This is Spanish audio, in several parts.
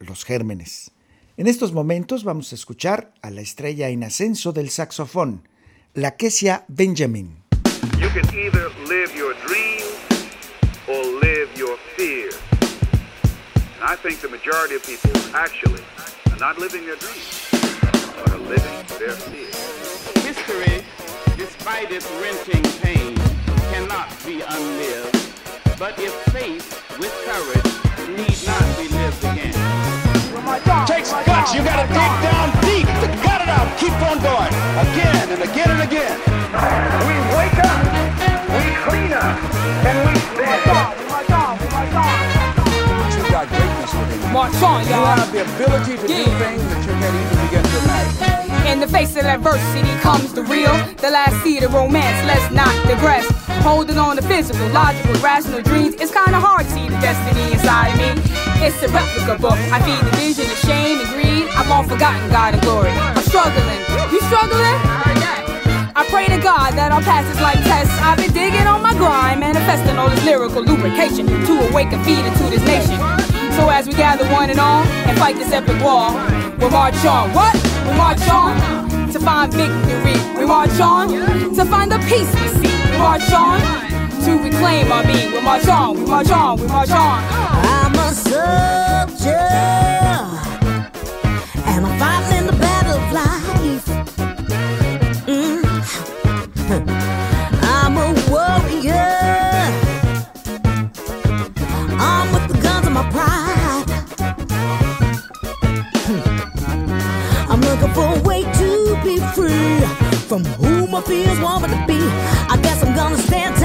los gérmenes. En estos momentos vamos a escuchar a la estrella en ascenso del saxofón, la Kesia Benjamin. You can either live your dreams or live your fears. And I think the majority of people actually are not living their dreams, but are living their fears. History, despite its wrenching pain, cannot be unlived. But if faith with courage need not be lived again. Takes guts. You gotta dig down deep to gut it out. Keep on going. Again and again and again. We wake up, we clean up, and we stand up. You got greatness within you. March on, y'all. y'all. have the ability to do things that you can't even begin to imagine. In the face of adversity comes the real, the last seed of romance. Let's not digress. Holding on to physical, logical, rational dreams. It's kinda hard to see the destiny inside of me. It's a replica. I feed the vision of shame and greed. I've all forgotten God and glory. I'm struggling. You struggling? I pray to God that I'll pass this life test. I've been digging on my grind, manifesting all this lyrical lubrication to awaken feed into this nation. So as we gather one and all and fight this epic war, we'll march on. What? We march on to find victory. We march on to find the peace we seek. March on to reclaim our being. We march on. We march on. We march on. I'm a soldier, and I'm fighting the battle of life. Mm. I'm a warrior. I'm with the guns of my pride. I'm looking for a way to be free from who my fears want me to be. I gonna stand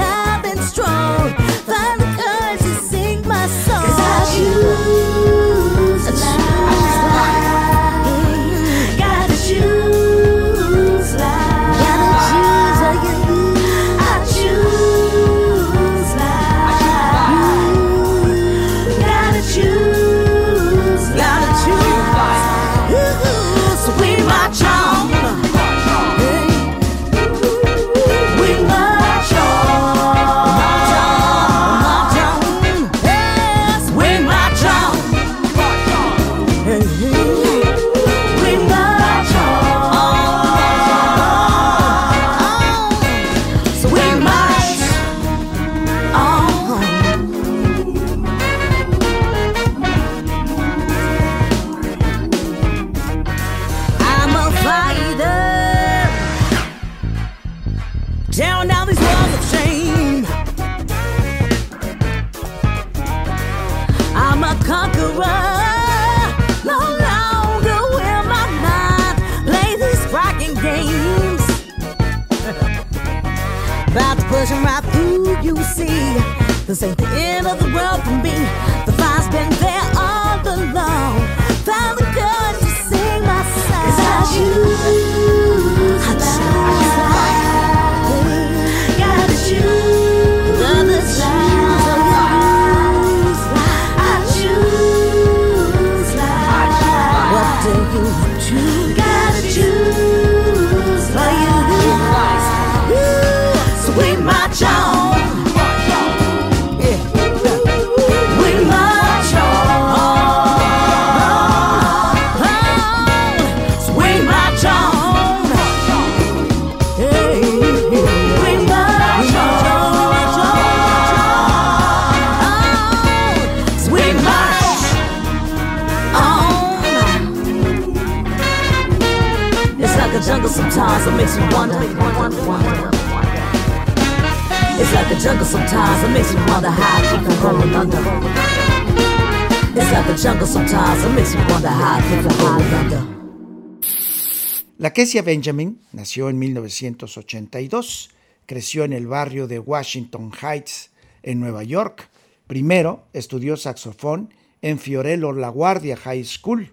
La Kesia Benjamin nació en 1982, creció en el barrio de Washington Heights, en Nueva York. Primero estudió saxofón en Fiorello La Guardia High School.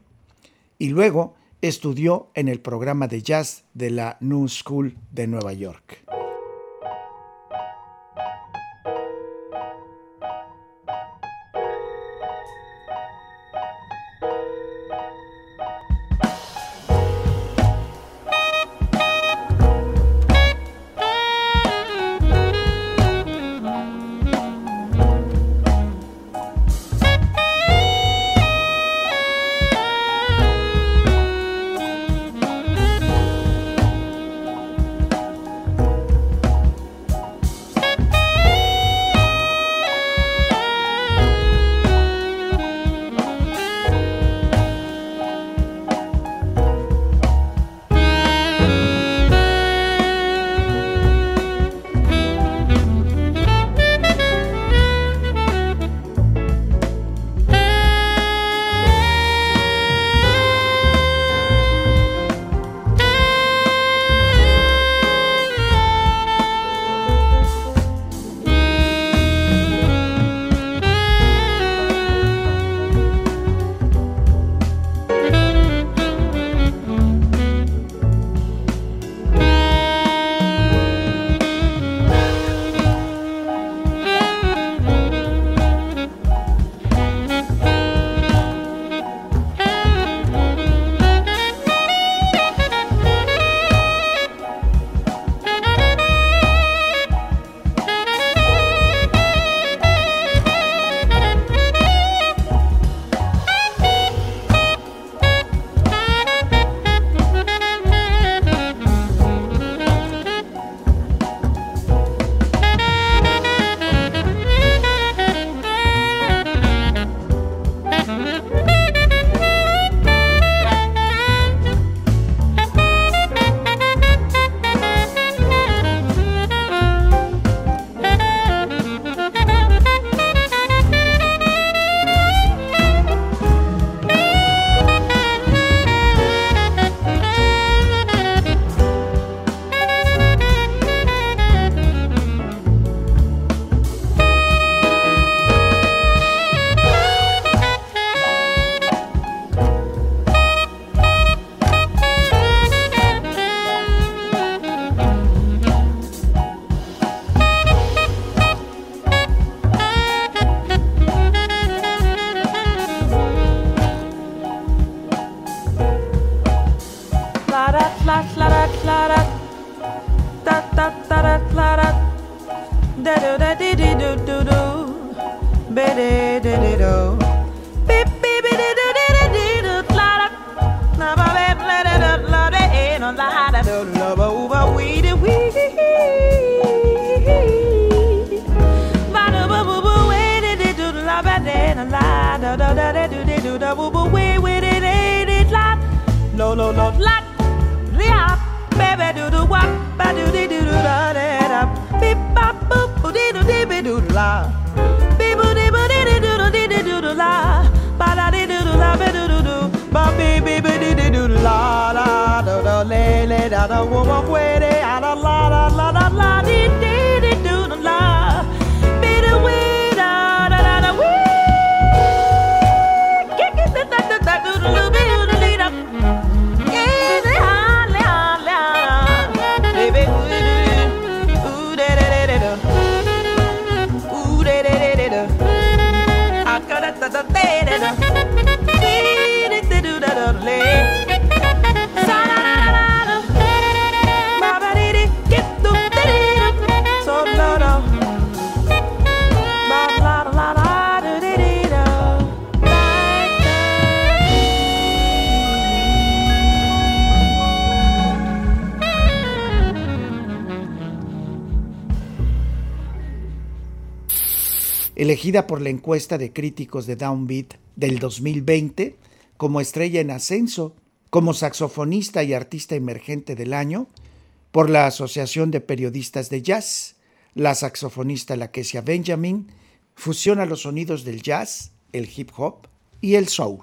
y luego estudió en el programa de jazz de la New School de Nueva York. do do do do do la. that I won't wait. Elegida por la encuesta de críticos de Downbeat del 2020 como estrella en ascenso, como saxofonista y artista emergente del año, por la Asociación de Periodistas de Jazz, la saxofonista Lakesia Benjamin fusiona los sonidos del jazz, el hip hop y el soul.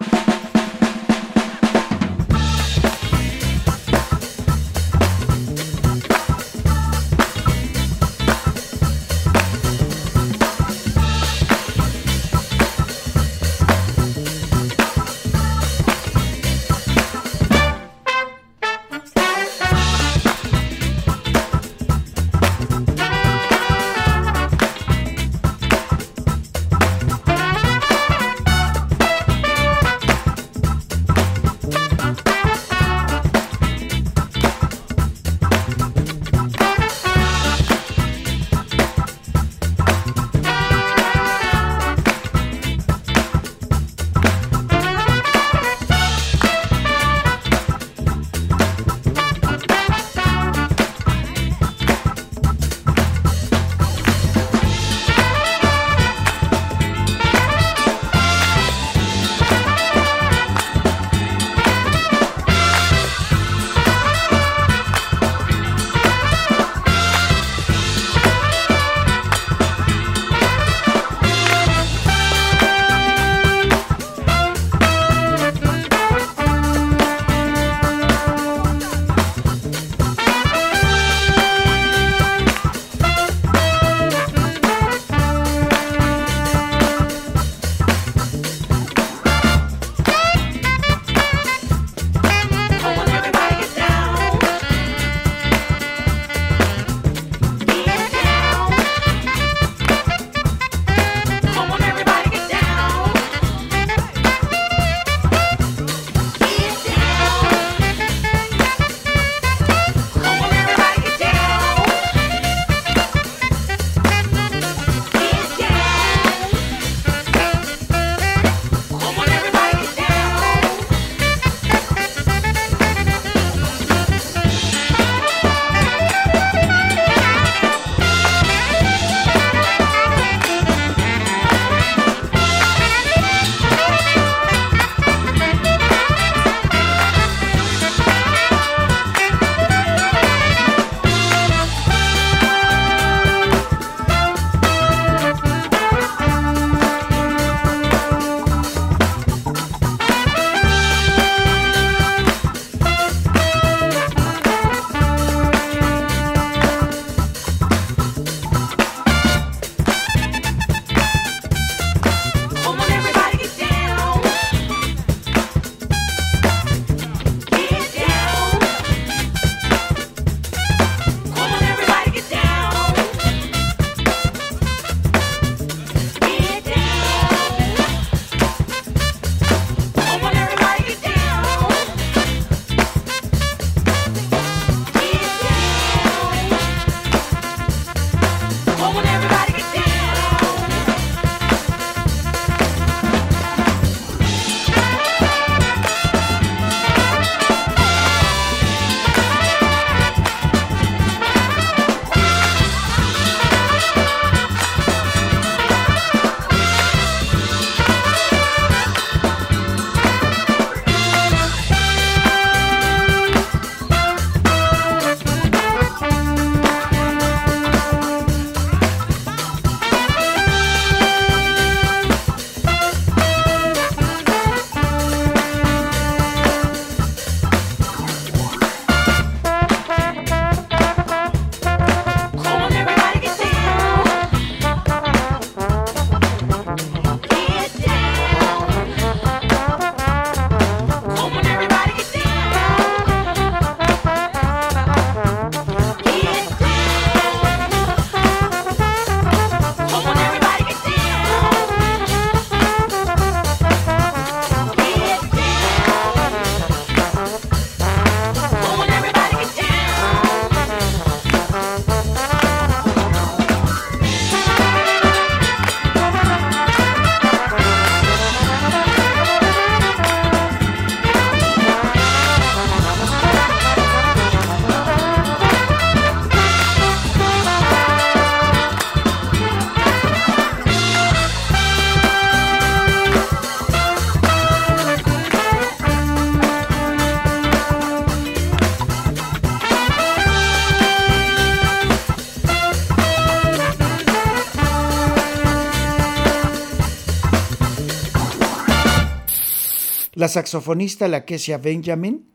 La saxofonista Lakesia Benjamin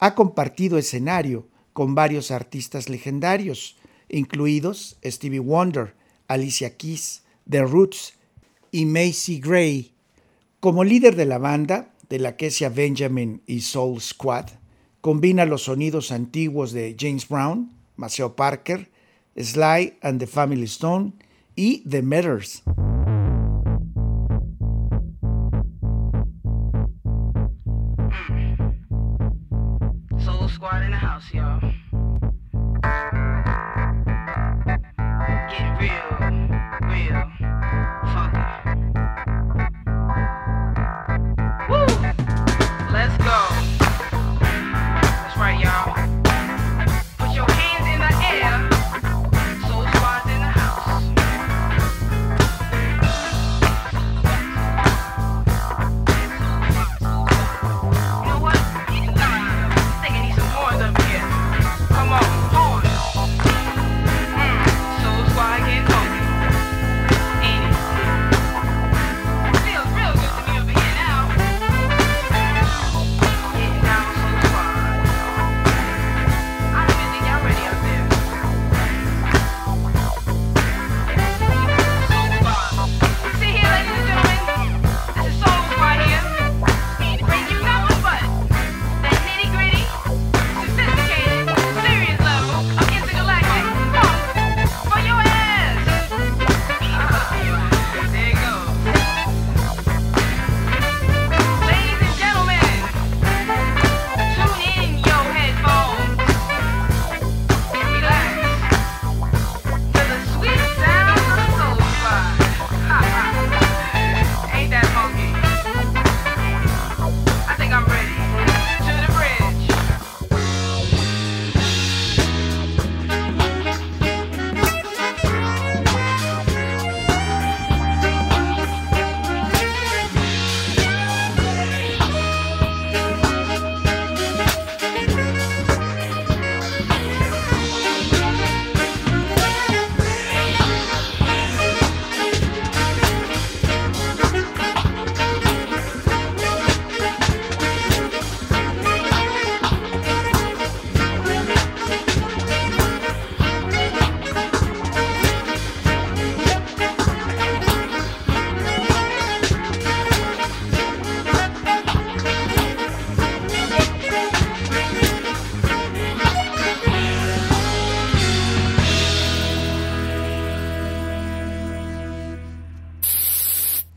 ha compartido escenario con varios artistas legendarios, incluidos Stevie Wonder, Alicia Keys, The Roots y Macy Gray. Como líder de la banda, de Lakesia Benjamin y Soul Squad, combina los sonidos antiguos de James Brown, Maceo Parker, Sly and the Family Stone y The Matters.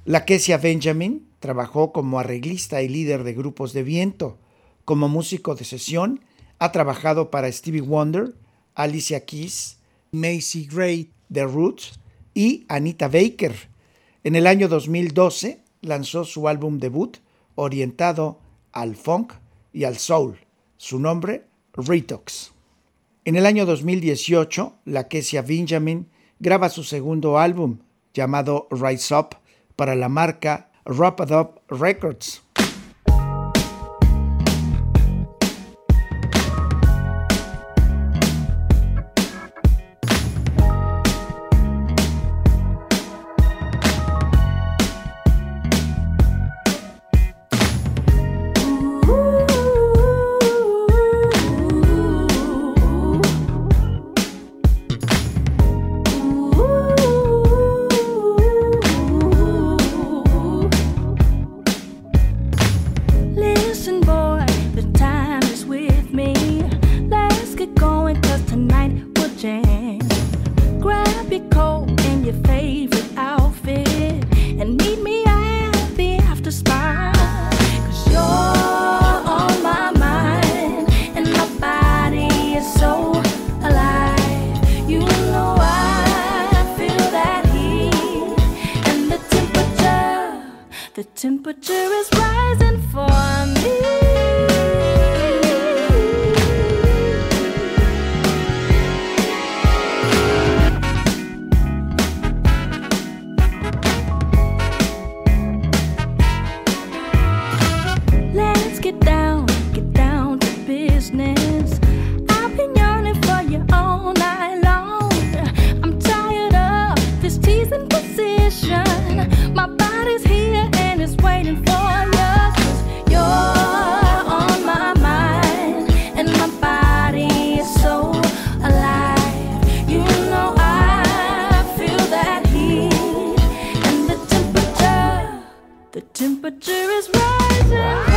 Lakesia Benjamin trabajó como arreglista y líder de grupos de viento. Como músico de sesión, ha trabajado para Stevie Wonder, Alicia Keys, Macy Gray, The Roots y Anita Baker. En el año 2012 lanzó su álbum debut orientado al funk y al soul. Su nombre, Retox. En el año 2018, Lakesia Benjamin graba su segundo álbum, llamado Rise Up, para la marca Wrap It Up Records. Temperature is rising.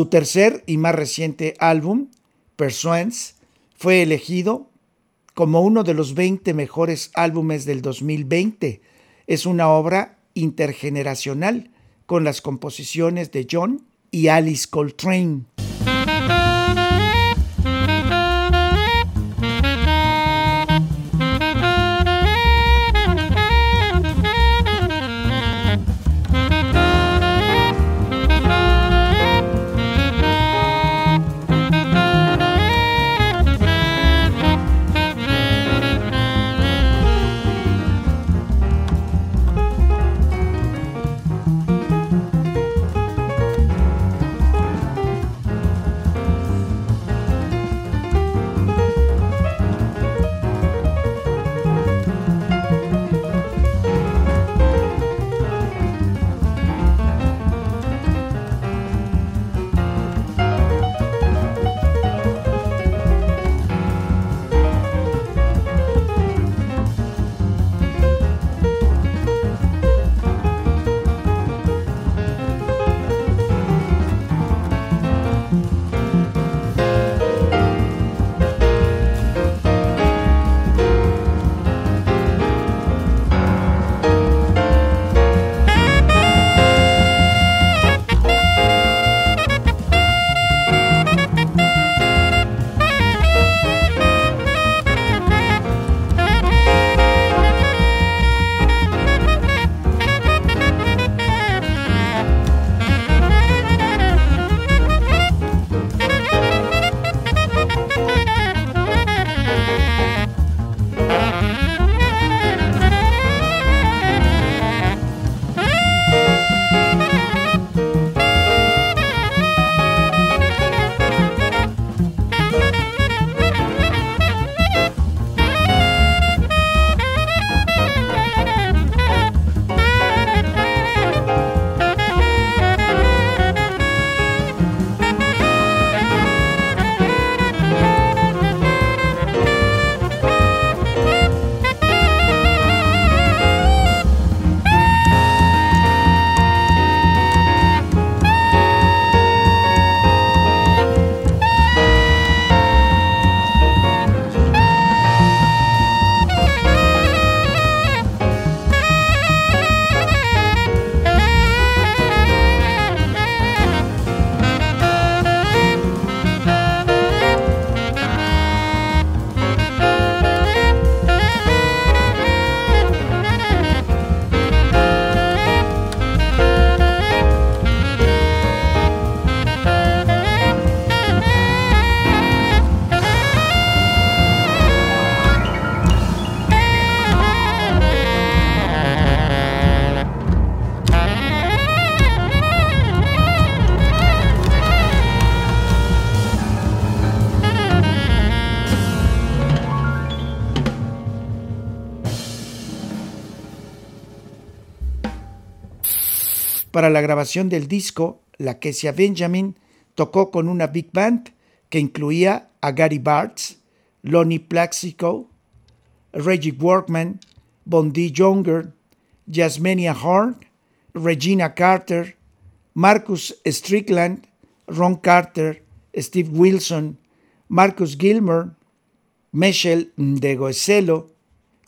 Su tercer y más reciente álbum, Pursuance, fue elegido como uno de los 20 mejores álbumes del 2020. Es una obra intergeneracional con las composiciones de John y Alice Coltrane. La grabación del disco, la Kesia Benjamin tocó con una big band que incluía a Gary Bartz, Lonnie Plaxico, Reggie Workman, Bondi Younger, Jasmania Horn, Regina Carter, Marcus Strickland, Ron Carter, Steve Wilson, Marcus Gilmer, Michelle de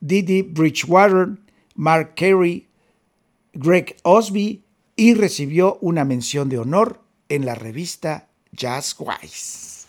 Didi Bridgewater, Mark Carey, Greg Osby y recibió una mención de honor en la revista Jazzwise.